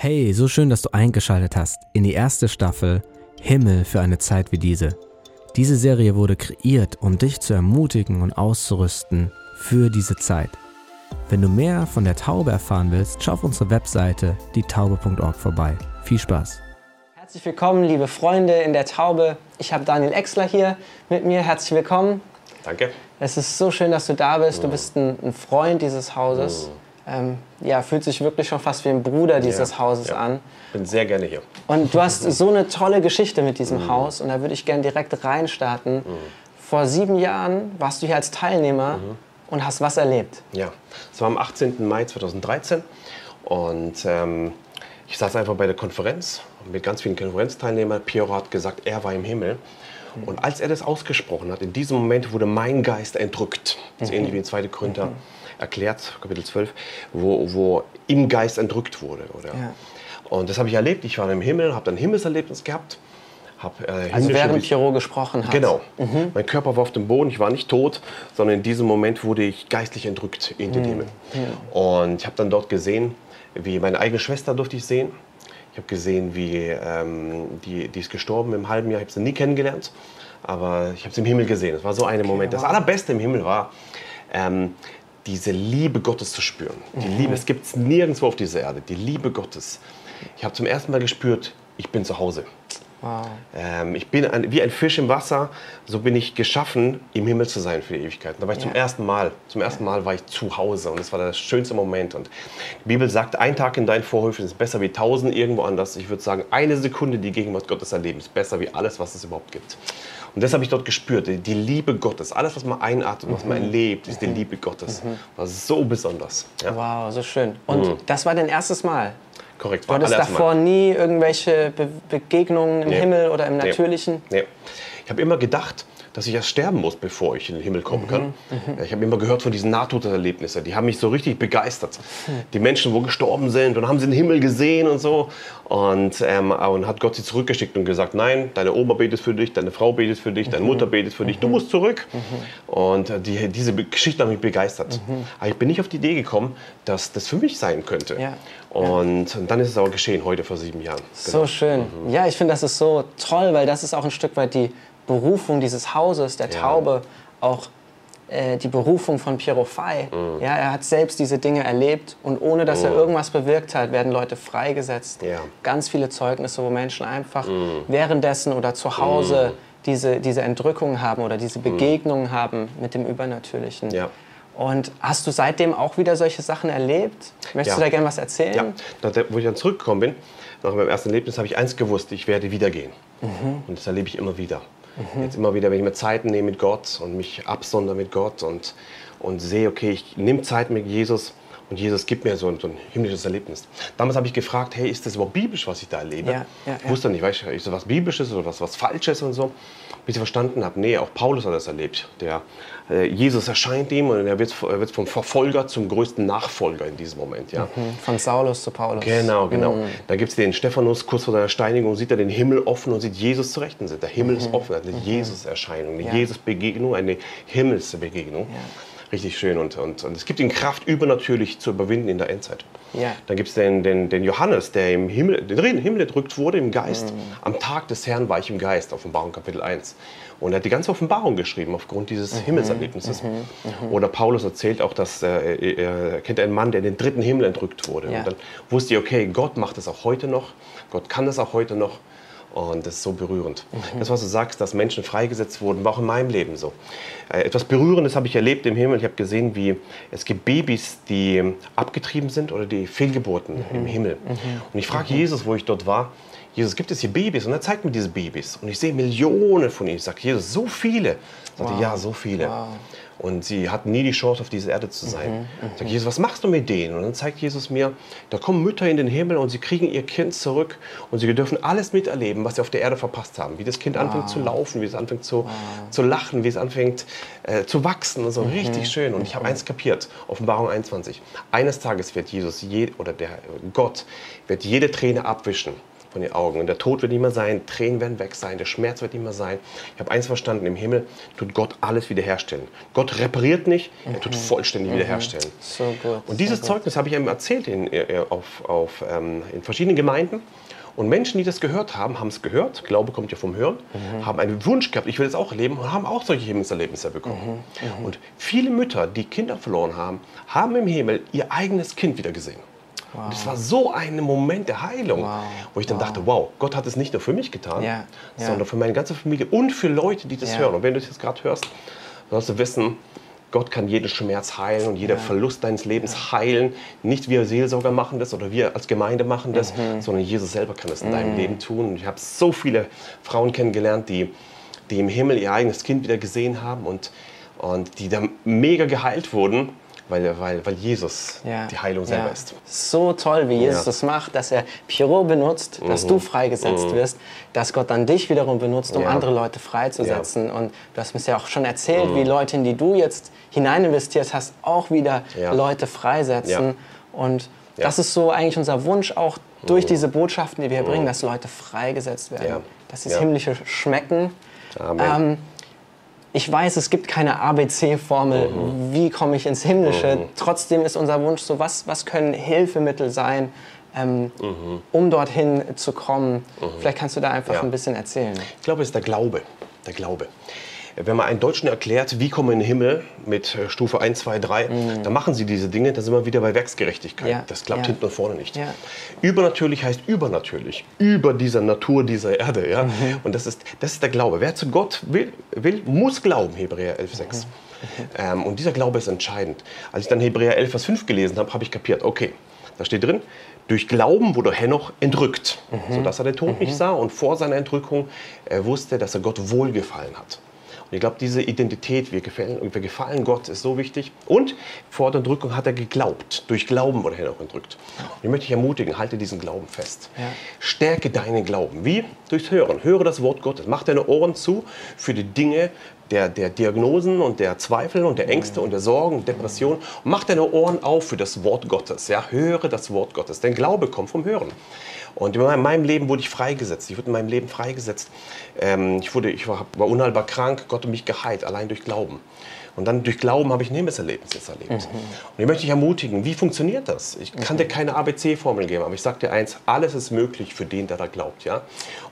Hey, so schön, dass du eingeschaltet hast in die erste Staffel Himmel für eine Zeit wie diese. Diese Serie wurde kreiert, um dich zu ermutigen und auszurüsten für diese Zeit. Wenn du mehr von der Taube erfahren willst, schau auf unsere Webseite dietaube.org vorbei. Viel Spaß! Herzlich willkommen, liebe Freunde in der Taube. Ich habe Daniel Exler hier mit mir. Herzlich willkommen. Danke. Es ist so schön, dass du da bist. Du bist ein, ein Freund dieses Hauses. Ähm, ja, fühlt sich wirklich schon fast wie ein Bruder dieses Ja, Hauses ja. an. Bin sehr gerne hier. Und du hast so eine tolle Geschichte mit diesem Haus und da würde ich gerne direkt reinstarten. Vor sieben Jahren warst du hier als Teilnehmer und hast was erlebt. Ja, es war am 18. Mai 2013 und ähm, ich saß einfach bei der Konferenz mit ganz vielen Konferenzteilnehmern. Piero hat gesagt, er war im Himmel. Und als er das ausgesprochen hat, in diesem Moment wurde mein Geist entrückt. Das ist ähnlich wie in 2. Korinther erklärt, Kapitel 12, wo, wo im Geist entrückt wurde. Oder? Ja. Und das habe ich erlebt. Ich war im Himmel, habe ein Himmelserlebnis gehabt. Hab, äh, Also während Pierrot gesprochen hat. Genau. Mein Körper war auf dem Boden, ich war nicht tot, sondern in diesem Moment wurde ich geistlich entrückt in den Himmel. Und ich habe dann dort gesehen, wie meine eigene Schwester durfte ich sehen. Ich habe gesehen, wie ähm, die, die ist gestorben im halben Jahr. Ich habe sie nie kennengelernt, aber ich habe sie im Himmel gesehen. Das war so ein Moment. Das wow. Allerbeste im Himmel war, ähm, diese Liebe Gottes zu spüren. Die Liebe, es gibt es nirgendwo auf dieser Erde, die Liebe Gottes. Ich habe zum ersten Mal gespürt, ich bin zu Hause. Wow. Ähm, ich bin ein, wie ein Fisch im Wasser, so bin ich geschaffen, im Himmel zu sein für die Ewigkeit. Da war ich zum Ja. ersten Mal, zum ersten Mal war ich zu Hause und das war der schönste Moment. Und die Bibel sagt, ein Tag in deinen Vorhöfen ist besser wie tausend irgendwo anders. Ich würde sagen, eine Sekunde die Gegenwart Gottes erleben ist besser wie alles, was es überhaupt gibt. Und das habe ich dort gespürt, die, die Liebe Gottes. Alles, was man einatmet, was man erlebt, ist die Liebe Gottes. Das ist so besonders. Ja, Wow, so schön. Und das war dein erstes Mal. korrekt. Du War hattest allererste davor Mal. nie irgendwelche Be Begegnungen im Nee. Himmel oder im Nee. Natürlichen? Nee. Ich habe immer gedacht, dass ich erst sterben muss, bevor ich in den Himmel kommen kann. Ich habe immer gehört von diesen Nahtoderlebnissen. Die haben mich so richtig begeistert. Die Menschen, wo gestorben sind und haben sie den Himmel gesehen und so. Und, ähm, und hat Gott sie zurückgeschickt und gesagt, nein, deine Oma betet für dich, deine Frau betet für dich, deine Mutter betet für dich, du musst zurück. Und äh, die, diese Be- Geschichte hat mich begeistert. Aber ich bin nicht auf die Idee gekommen, dass das für mich sein könnte. Ja. Und dann ist es aber geschehen, heute vor sieben Jahren. So schön. Mhm. Ja, ich finde, das ist so toll, weil das ist auch ein Stück weit die Berufung dieses Hauses, der Ja. Taube, auch äh, die Berufung von Piero Fay. Mhm. Ja, er hat selbst diese Dinge erlebt und ohne dass er irgendwas bewirkt hat, werden Leute freigesetzt. Ja. Ganz viele Zeugnisse, wo Menschen einfach währenddessen oder zu Hause diese, diese Entrückung haben oder diese Begegnungen haben mit dem Übernatürlichen. Ja. Und hast du seitdem auch wieder solche Sachen erlebt? Möchtest du da gerne was erzählen? Ja, da- wo ich dann zurückgekommen bin, nach meinem ersten Erlebnis, habe ich eins gewusst, ich werde wieder gehen. Und das erlebe ich immer wieder. Jetzt immer wieder, wenn ich mir Zeit nehme mit Gott und mich absondere mit Gott und, und sehe, okay, ich nehme Zeit mit Jesus und Jesus gibt mir so ein, so ein himmlisches Erlebnis. Damals habe ich gefragt, hey, ist das überhaupt biblisch, was ich da erlebe? Ja, ja, ich ja. wusste nicht, weißt du, ist das was Biblisches oder was, was Falsches und so. Bis ich verstanden habe, nee, auch Paulus hat das erlebt. Der, äh, Jesus erscheint ihm und er wird, er wird vom Verfolger zum größten Nachfolger in diesem Moment. Ja. Von Saulus zu Paulus. Genau, genau. Mhm. Da gibt es den Stephanus, kurz vor seiner Steinigung, sieht er den Himmel offen und sieht Jesus zu Rechten. Der Himmel ist offen, eine Jesus-Erscheinung, eine Mhm. Ja. Jesus-Begegnung, eine Himmelsbegegnung. Richtig schön und, und, und es gibt ihm Kraft, übernatürlich zu überwinden in der Endzeit. Ja. Dann gibt es den, den, den Johannes, der im Himmel, im Himmel entrückt wurde im Geist. Mhm. Am Tag des Herrn war ich im Geist, Offenbarung Kapitel 1. Und er hat die ganze Offenbarung geschrieben aufgrund dieses Mhm. Himmelserlebnisses. Oder Paulus erzählt auch, dass äh, er kennt einen Mann, der in den dritten Himmel entrückt wurde. Ja. Und dann wusste ich, okay, Gott macht das auch heute noch. Gott kann das auch heute noch. Und das ist so berührend. Mhm. Das, was du sagst, dass Menschen freigesetzt wurden, war auch in meinem Leben so. Äh, Etwas Berührendes habe ich erlebt im Himmel. Ich habe gesehen, wie es gibt Babys, die abgetrieben sind oder die Fehlgeburten Mhm. im Himmel. Und ich frage Jesus, wo ich dort war, Jesus, gibt es hier Babys? Und er zeigt mir diese Babys. Und ich sehe Millionen von ihnen. Ich sage, Jesus, so viele. Ich sagte, ja, so viele. Und sie hatten nie die Chance, auf dieser Erde zu sein. Ich sage, Jesus, was machst du mit denen? Und dann zeigt Jesus mir, da kommen Mütter in den Himmel und sie kriegen ihr Kind zurück und sie dürfen alles miterleben, was sie auf der Erde verpasst haben. Wie das Kind anfängt zu laufen, wie es anfängt zu, zu lachen, wie es anfängt äh, zu wachsen und so. Richtig schön. Und ich habe eins kapiert, Offenbarung 21. Eines Tages wird Jesus, je, oder der Gott, wird jede Träne abwischen von den Augen. Und der Tod wird nicht mehr sein, Tränen werden weg sein, der Schmerz wird nicht mehr sein. Ich habe eins verstanden, im Himmel tut Gott alles wiederherstellen. Gott repariert nicht, er tut vollständig wiederherstellen. So gut. Und dieses so. Zeugnis habe ich ihm erzählt in, äh, auf, auf, ähm, in verschiedenen Gemeinden. Und Menschen, die das gehört haben, haben es gehört. Glaube kommt ja vom Hören. Haben einen Wunsch gehabt, ich will das auch erleben und haben auch solche Himmelserlebnisse bekommen. Und viele Mütter, die Kinder verloren haben, haben im Himmel ihr eigenes Kind wieder gesehen. Und es war so ein Moment der Heilung, Wow. wo ich dann dachte, wow, Gott hat es nicht nur für mich getan, Ja, ja. sondern für meine ganze Familie und für Leute, die das Ja. hören. Und wenn du das jetzt gerade hörst, sollst du wissen, Gott kann jeden Schmerz heilen und jeder Verlust deines Lebens heilen. Nicht wir Seelsorger machen das oder wir als Gemeinde machen das, Mhm. sondern Jesus selber kann das in deinem Leben tun. Und ich habe so viele Frauen kennengelernt, die, die im Himmel ihr eigenes Kind wieder gesehen haben und, und die dann mega geheilt wurden, weil, weil, weil Jesus Ja, die Heilung selber ja. ist. So toll, wie Jesus Ja. Mhm. das macht, dass er Pierrot benutzt, dass du freigesetzt wirst, dass Gott dann dich wiederum benutzt, um andere Leute freizusetzen. Und du hast mir ja auch schon erzählt, wie Leute, in die du jetzt hinein investiert hast, auch wieder. Leute freisetzen. Und. Mhm. das ist so eigentlich unser Wunsch auch durch diese Botschaften, die wir bringen, dass Leute freigesetzt werden, dass sie das. Himmlische schmecken. Amen. Ähm, ich weiß, es gibt keine ABC-Formel, Mhm. wie komme ich ins Himmlische. Trotzdem ist unser Wunsch so, was, was können Hilfemittel sein, ähm, um dorthin zu kommen. Vielleicht kannst du da einfach Mhm. Ja. ein bisschen erzählen. Ich glaube, es ist der Glaube. Der Glaube. Wenn man einen Deutschen erklärt, wie kommen wir in den Himmel mit äh, Stufe 1, 2, 3, dann machen sie diese Dinge, da sind wir wieder bei Werksgerechtigkeit. Ja, Das klappt ja. hinten und vorne nicht. Ja. Übernatürlich heißt übernatürlich, über dieser Natur dieser Erde. Ja? Mhm. Und das ist, das ist der Glaube. Wer zu Gott will, will muss glauben, Hebräer 11, 6. Mhm. Ähm, und dieser Glaube ist entscheidend. Als ich dann Hebräer 11, Vers 5 gelesen habe, habe ich kapiert, okay, da steht drin, durch Glauben wurde Henoch entrückt, Mhm. sodass er den Tod nicht sah und vor seiner Entrückung er wusste, dass er Gott wohlgefallen hat. Und ich glaube, diese Identität, wir gefallen, wir gefallen Gott, ist so wichtig. Und vor der Entrückung hat er geglaubt. Durch Glauben wurde Henoch entrückt. Und ich möchte dich ermutigen, halte diesen Glauben fest. Ja. Stärke deinen Glauben. Wie? Durchs Hören. Höre das Wort Gottes. Mach deine Ohren zu für die Dinge der, der Diagnosen und der Zweifel und der Ängste und der Sorgen und Depressionen. Mach deine Ohren auf für das Wort Gottes. Ja? Höre das Wort Gottes. Denn Glaube kommt vom Hören. Und in meinem Leben wurde ich freigesetzt. Ich wurde in meinem Leben freigesetzt. Ähm, ich, wurde, ich war, war unheilbar krank. Gott hat mich geheilt, allein durch Glauben. Und dann durch Glauben habe ich ein Himmelserlebnis jetzt erlebt. Und ich möchte dich ermutigen, wie funktioniert das? Ich kann dir keine ABC-Formel geben, aber ich sage dir eins, alles ist möglich für den, der da glaubt. Ja?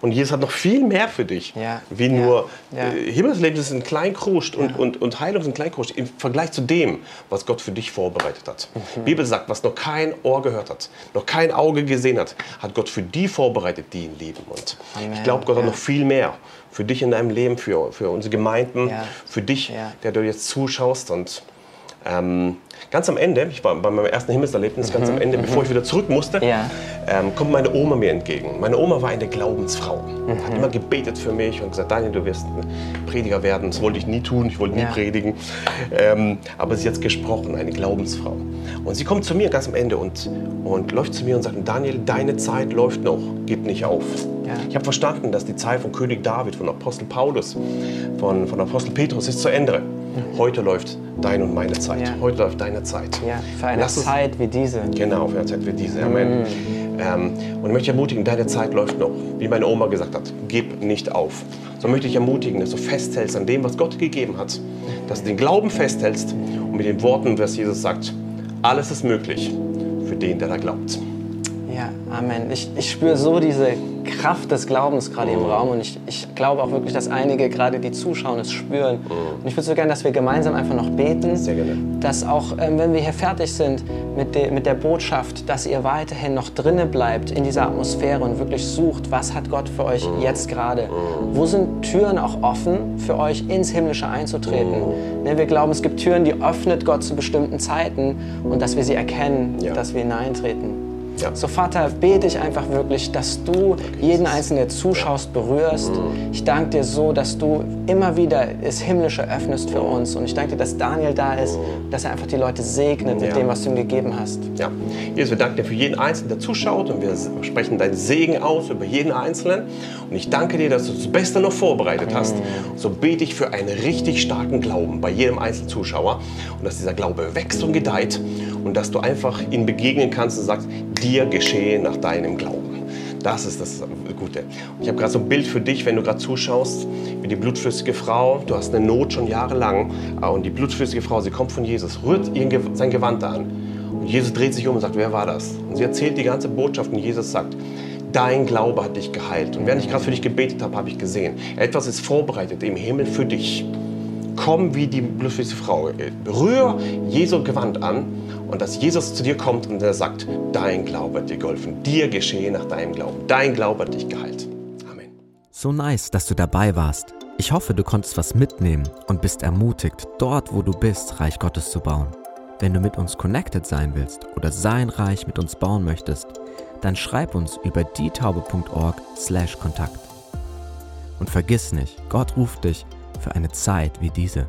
Und Jesus hat noch viel mehr für dich, Ja, wie ja, nur ja. Äh, Himmelserlebnis sind Kleinkruscht und, und, und Heilung sind Kleinkruscht im Vergleich zu dem, was Gott für dich vorbereitet hat. Mhm. Die Bibel sagt, was noch kein Ohr gehört hat, noch kein Auge gesehen hat, hat Gott für die vorbereitet, die ihn lieben. Und Amen, ich glaube, Gott hat ja. noch viel mehr für dich in deinem Leben, für, für unsere Gemeinden, Ja. für dich, der du jetzt zuschaust. Und ähm, ganz am Ende, ich war bei meinem ersten Himmelserlebnis, ganz am Ende, bevor ich wieder zurück musste, Mhm, Ja. ähm, kommt meine Oma mir entgegen. Meine Oma war eine Glaubensfrau. Mhm. Hat immer gebetet für mich und gesagt, Daniel, du wirst ein Prediger werden. Das wollte ich nie tun, ich wollte nie Ja. predigen. Ähm, aber sie hat gesprochen, eine Glaubensfrau. Und sie kommt zu mir ganz am Ende und, und läuft zu mir und sagt, Daniel, deine Zeit läuft noch, gib nicht auf. Ja. Ich habe verstanden, dass die Zeit von König David, von Apostel Paulus, von, von Apostel Petrus ist zu Ende. Heute läuft deine und meine Zeit. Mhm. Ja. Heute läuft deine Zeit. Ja, für eine Lass Zeit wie diese. Genau, für eine Zeit wie diese. Amen. Ähm, und ich möchte ermutigen, deine Zeit läuft noch. Wie meine Oma gesagt hat, gib nicht auf. So möchte ich dich ermutigen, dass du festhältst an dem, was Gott gegeben hat. Dass du den Glauben festhältst und mit den Worten, was Jesus sagt, alles ist möglich für den, der da glaubt. Amen. Ich, ich spüre so diese Kraft des Glaubens gerade im Raum und ich, ich glaube auch wirklich, dass einige gerade die zuschauen, es spüren. Und ich würde so gerne, dass wir gemeinsam einfach noch beten, Sehr gerne. dass auch, ähm, wenn wir hier fertig sind mit, de, mit der Botschaft, dass ihr weiterhin noch drinne bleibt in dieser Atmosphäre und wirklich sucht, was hat Gott für euch jetzt gerade? Wo sind Türen auch offen für euch ins Himmlische einzutreten? Ne, wir glauben, es gibt Türen, die öffnet Gott zu bestimmten Zeiten und dass wir sie erkennen, Ja. dass wir hineintreten. Ja. So Vater, bete ich einfach wirklich, dass du jeden Einzelnen, der zuschaust, berührst. Ich danke dir so, dass du immer wieder das Himmlische öffnest für uns. Und ich danke dir, dass Daniel da ist, dass er einfach die Leute segnet mit Ja. dem, was du ihm gegeben hast. Ja. Jesus, wir danken dir für jeden Einzelnen, der zuschaut und wir sprechen deinen Segen aus über jeden Einzelnen. Und ich danke dir, dass du das Beste noch vorbereitet hast. So bete ich für einen richtig starken Glauben bei jedem einzelnen Zuschauer und dass dieser Glaube wächst und gedeiht und dass du einfach ihm begegnen kannst und sagst, dir geschehe nach deinem Glauben. Das ist das Gute. Ich habe gerade so ein Bild für dich, wenn du gerade zuschaust, wie die blutflüssige Frau, du hast eine Not schon jahrelang äh, und die blutflüssige Frau, sie kommt von Jesus, rührt sein Gewand an und Jesus dreht sich um und sagt, wer war das? Und sie erzählt die ganze Botschaft und Jesus sagt, dein Glaube hat dich geheilt. Und während ich gerade für dich gebetet habe, habe ich gesehen, etwas ist vorbereitet im Himmel für dich. Komm wie die blutflüssige Frau, rühr Jesu Gewand an und dass Jesus zu dir kommt und er sagt, dein Glaube hat dir geholfen, dir geschehe nach deinem Glauben, dein Glaube hat dich geheilt. Amen. So nice, dass du dabei warst. Ich hoffe, du konntest was mitnehmen und bist ermutigt, dort, wo du bist, Reich Gottes zu bauen. Wenn du mit uns connected sein willst oder sein Reich mit uns bauen möchtest, dann schreib uns über dietaube.org/kontakt. Und vergiss nicht, Gott ruft dich für eine Zeit wie diese.